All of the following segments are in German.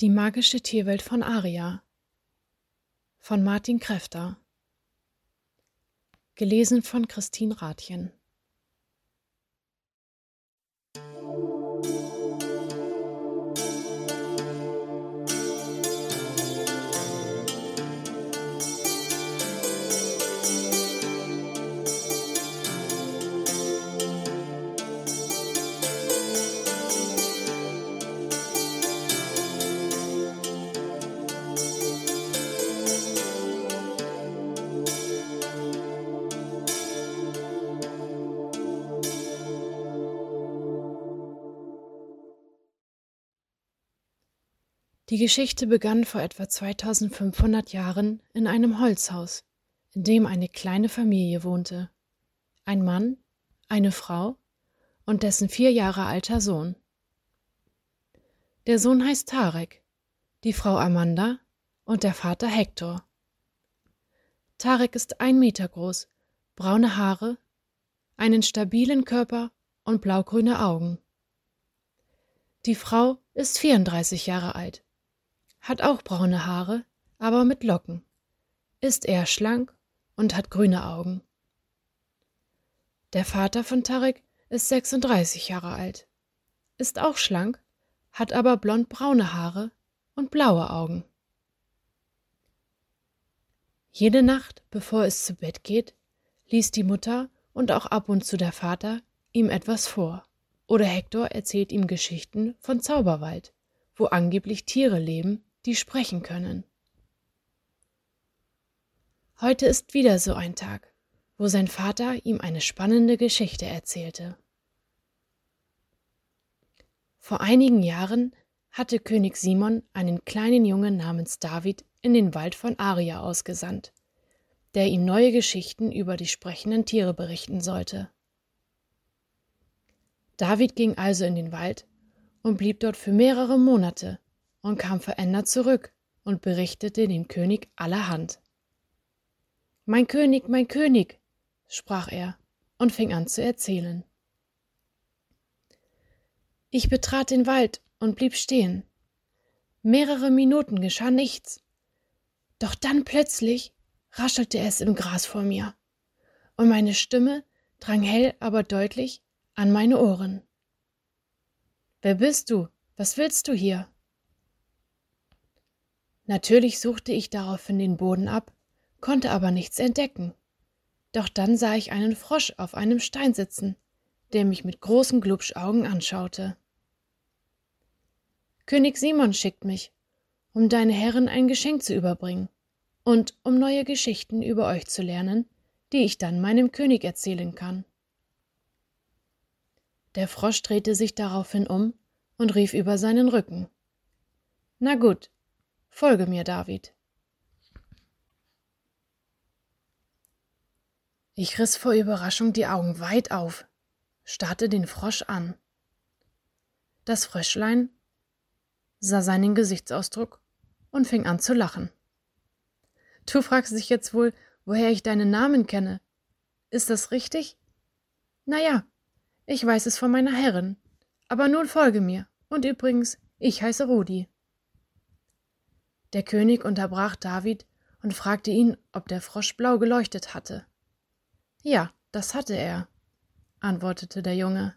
Die magische Tierwelt von Aria. Von Martin Kräfter. Gelesen von Christine Rathjen Die Geschichte begann vor etwa 2500 Jahren in einem Holzhaus, in dem eine kleine Familie wohnte. Ein Mann, eine Frau und dessen vier Jahre alter Sohn. Der Sohn heißt Tarek, die Frau Amanda und der Vater Hector. Tarek ist ein Meter groß, braune Haare, einen stabilen Körper und blaugrüne Augen. Die Frau ist 34 Jahre alt hat auch braune Haare, aber mit Locken, ist eher schlank und hat grüne Augen. Der Vater von Tarek ist 36 Jahre alt, ist auch schlank, hat aber blond-braune Haare und blaue Augen. Jede Nacht, bevor es zu Bett geht, liest die Mutter und auch ab und zu der Vater ihm etwas vor. Oder Hector erzählt ihm Geschichten von Zauberwald, wo angeblich Tiere leben, die sprechen können. Heute ist wieder so ein Tag, wo sein Vater ihm eine spannende Geschichte erzählte. Vor einigen Jahren hatte König Simon einen kleinen Jungen namens David in den Wald von Aria ausgesandt, der ihm neue Geschichten über die sprechenden Tiere berichten sollte. David ging also in den Wald und blieb dort für mehrere Monate, und kam verändert zurück und berichtete dem König allerhand. Mein König, mein König, sprach er und fing an zu erzählen. Ich betrat den Wald und blieb stehen. Mehrere Minuten geschah nichts. Doch dann plötzlich raschelte es im Gras vor mir, und meine Stimme drang hell, aber deutlich an meine Ohren. Wer bist du? Was willst du hier? Natürlich suchte ich daraufhin den Boden ab, konnte aber nichts entdecken. Doch dann sah ich einen Frosch auf einem Stein sitzen, der mich mit großen Glubschaugen anschaute. König Simon schickt mich, um deine Herren ein Geschenk zu überbringen und um neue Geschichten über euch zu lernen, die ich dann meinem König erzählen kann. Der Frosch drehte sich daraufhin um und rief über seinen Rücken. Na gut, Folge mir, David. Ich riss vor Überraschung die Augen weit auf, starrte den Frosch an. Das Fröschlein sah seinen Gesichtsausdruck und fing an zu lachen. Du fragst dich jetzt wohl, woher ich deinen Namen kenne. Ist das richtig? Na ja, ich weiß es von meiner Herrin. Aber nun folge mir. Und übrigens, ich heiße Rudi. Der König unterbrach David und fragte ihn, ob der Frosch blau geleuchtet hatte. Ja, das hatte er, antwortete der Junge.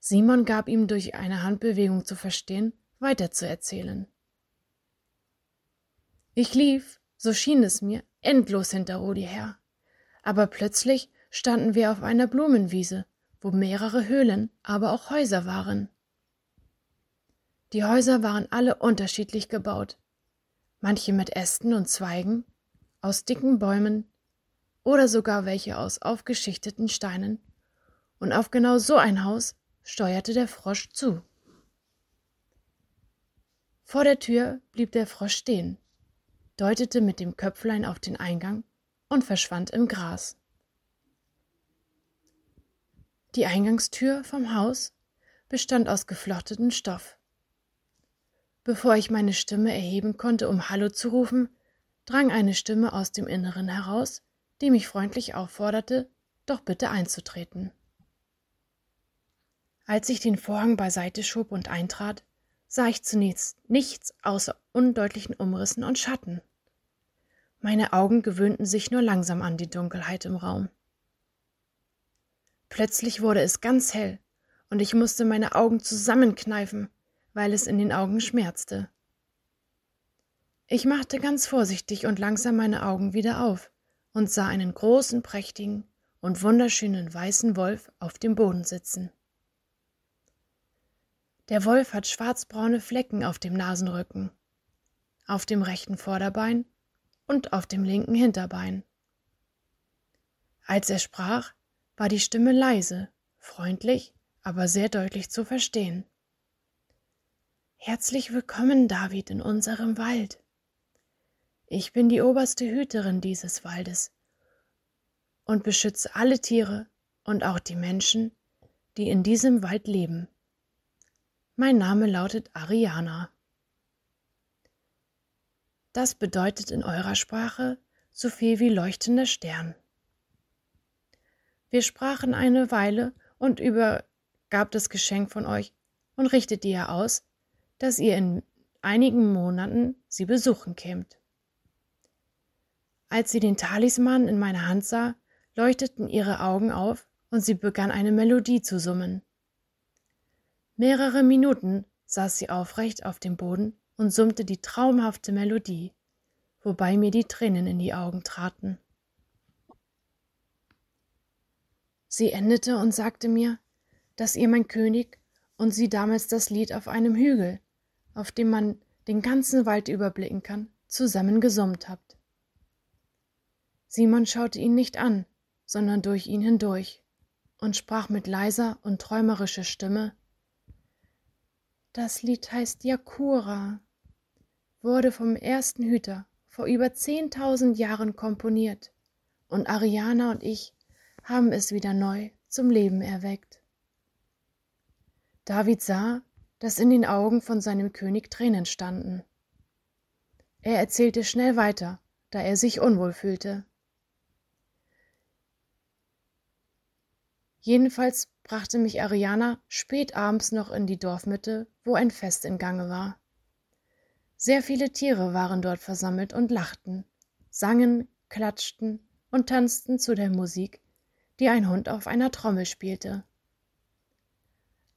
Simon gab ihm durch eine Handbewegung zu verstehen, weiterzuerzählen. Ich lief, so schien es mir, endlos hinter Rudi her. Aber plötzlich standen wir auf einer Blumenwiese, wo mehrere Höhlen, aber auch Häuser waren. Die Häuser waren alle unterschiedlich gebaut, manche mit Ästen und Zweigen, aus dicken Bäumen oder sogar welche aus aufgeschichteten Steinen, und auf genau so ein Haus steuerte der Frosch zu. Vor der Tür blieb der Frosch stehen, deutete mit dem Köpflein auf den Eingang und verschwand im Gras. Die Eingangstür vom Haus bestand aus geflochtetem Stoff. Bevor ich meine Stimme erheben konnte, um Hallo zu rufen, drang eine Stimme aus dem Inneren heraus, die mich freundlich aufforderte, doch bitte einzutreten. Als ich den Vorhang beiseite schob und eintrat, sah ich zunächst nichts außer undeutlichen Umrissen und Schatten. Meine Augen gewöhnten sich nur langsam an die Dunkelheit im Raum. Plötzlich wurde es ganz hell, und ich musste meine Augen zusammenkneifen, weil es in den Augen schmerzte. Ich machte ganz vorsichtig und langsam meine Augen wieder auf und sah einen großen, prächtigen und wunderschönen weißen Wolf auf dem Boden sitzen. Der Wolf hat schwarzbraune Flecken auf dem Nasenrücken, auf dem rechten Vorderbein und auf dem linken Hinterbein. Als er sprach, war die Stimme leise, freundlich, aber sehr deutlich zu verstehen. Herzlich willkommen, David, in unserem Wald. Ich bin die oberste Hüterin dieses Waldes und beschütze alle Tiere und auch die Menschen, die in diesem Wald leben. Mein Name lautet Ariana. Das bedeutet in eurer Sprache so viel wie leuchtender Stern. Wir sprachen eine Weile und übergab das Geschenk von euch und richtete ihr aus, dass ihr in einigen Monaten sie besuchen kämt. Als sie den Talisman in meiner Hand sah, leuchteten ihre Augen auf und sie begann eine Melodie zu summen. Mehrere Minuten saß sie aufrecht auf dem Boden und summte die traumhafte Melodie, wobei mir die Tränen in die Augen traten. Sie endete und sagte mir, dass ihr mein König und sie damals das Lied auf einem Hügel, auf dem man den ganzen Wald überblicken kann, zusammen gesummt habt. Simon schaute ihn nicht an, sondern durch ihn hindurch und sprach mit leiser und träumerischer Stimme das Lied heißt Yakura, wurde vom ersten Hüter vor über zehntausend Jahren komponiert, und Ariana und ich haben es wieder neu zum Leben erweckt. David sah, dass in den Augen von seinem König Tränen standen. Er erzählte schnell weiter, da er sich unwohl fühlte. Jedenfalls brachte mich Ariana spät abends noch in die Dorfmitte, wo ein Fest in Gange war. Sehr viele Tiere waren dort versammelt und lachten, sangen, klatschten und tanzten zu der Musik, die ein Hund auf einer Trommel spielte.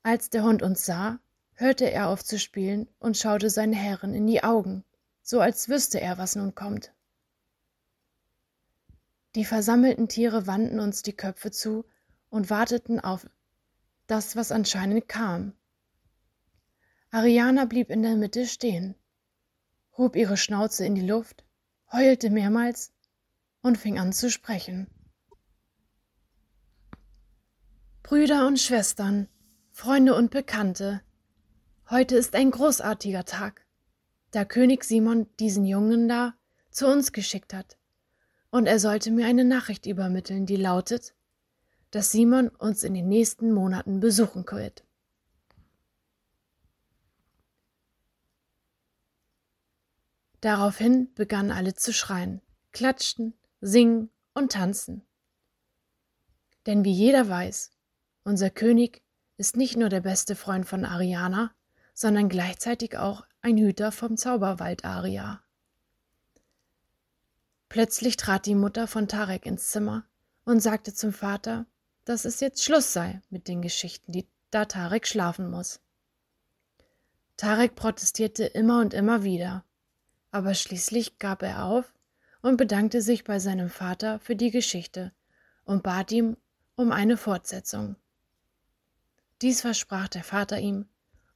Als der Hund uns sah, hörte er auf zu spielen und schaute seine Herren in die Augen, so als wüsste er, was nun kommt. Die versammelten Tiere wandten uns die Köpfe zu und warteten auf das, was anscheinend kam. Ariana blieb in der Mitte stehen, hob ihre Schnauze in die Luft, heulte mehrmals und fing an zu sprechen. Brüder und Schwestern, Freunde und Bekannte, heute ist ein großartiger Tag, da König Simon diesen Jungen da zu uns geschickt hat, und er sollte mir eine Nachricht übermitteln, die lautet, dass Simon uns in den nächsten Monaten besuchen wird. Daraufhin begannen alle zu schreien, klatschten, singen und tanzen. Denn wie jeder weiß, unser König ist nicht nur der beste Freund von Ariana, sondern gleichzeitig auch ein Hüter vom Zauberwald Aria. Plötzlich trat die Mutter von Tarek ins Zimmer und sagte zum Vater, dass es jetzt Schluss sei mit den Geschichten, die da Tarek schlafen muss. Tarek protestierte immer und immer wieder, aber schließlich gab er auf und bedankte sich bei seinem Vater für die Geschichte und bat ihm um eine Fortsetzung. Dies versprach der Vater ihm,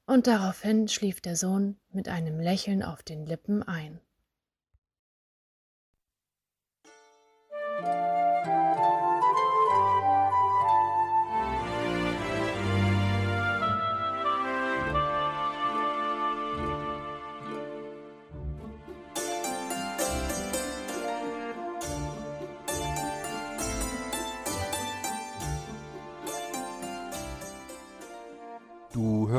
und daraufhin schlief der Sohn mit einem Lächeln auf den Lippen ein.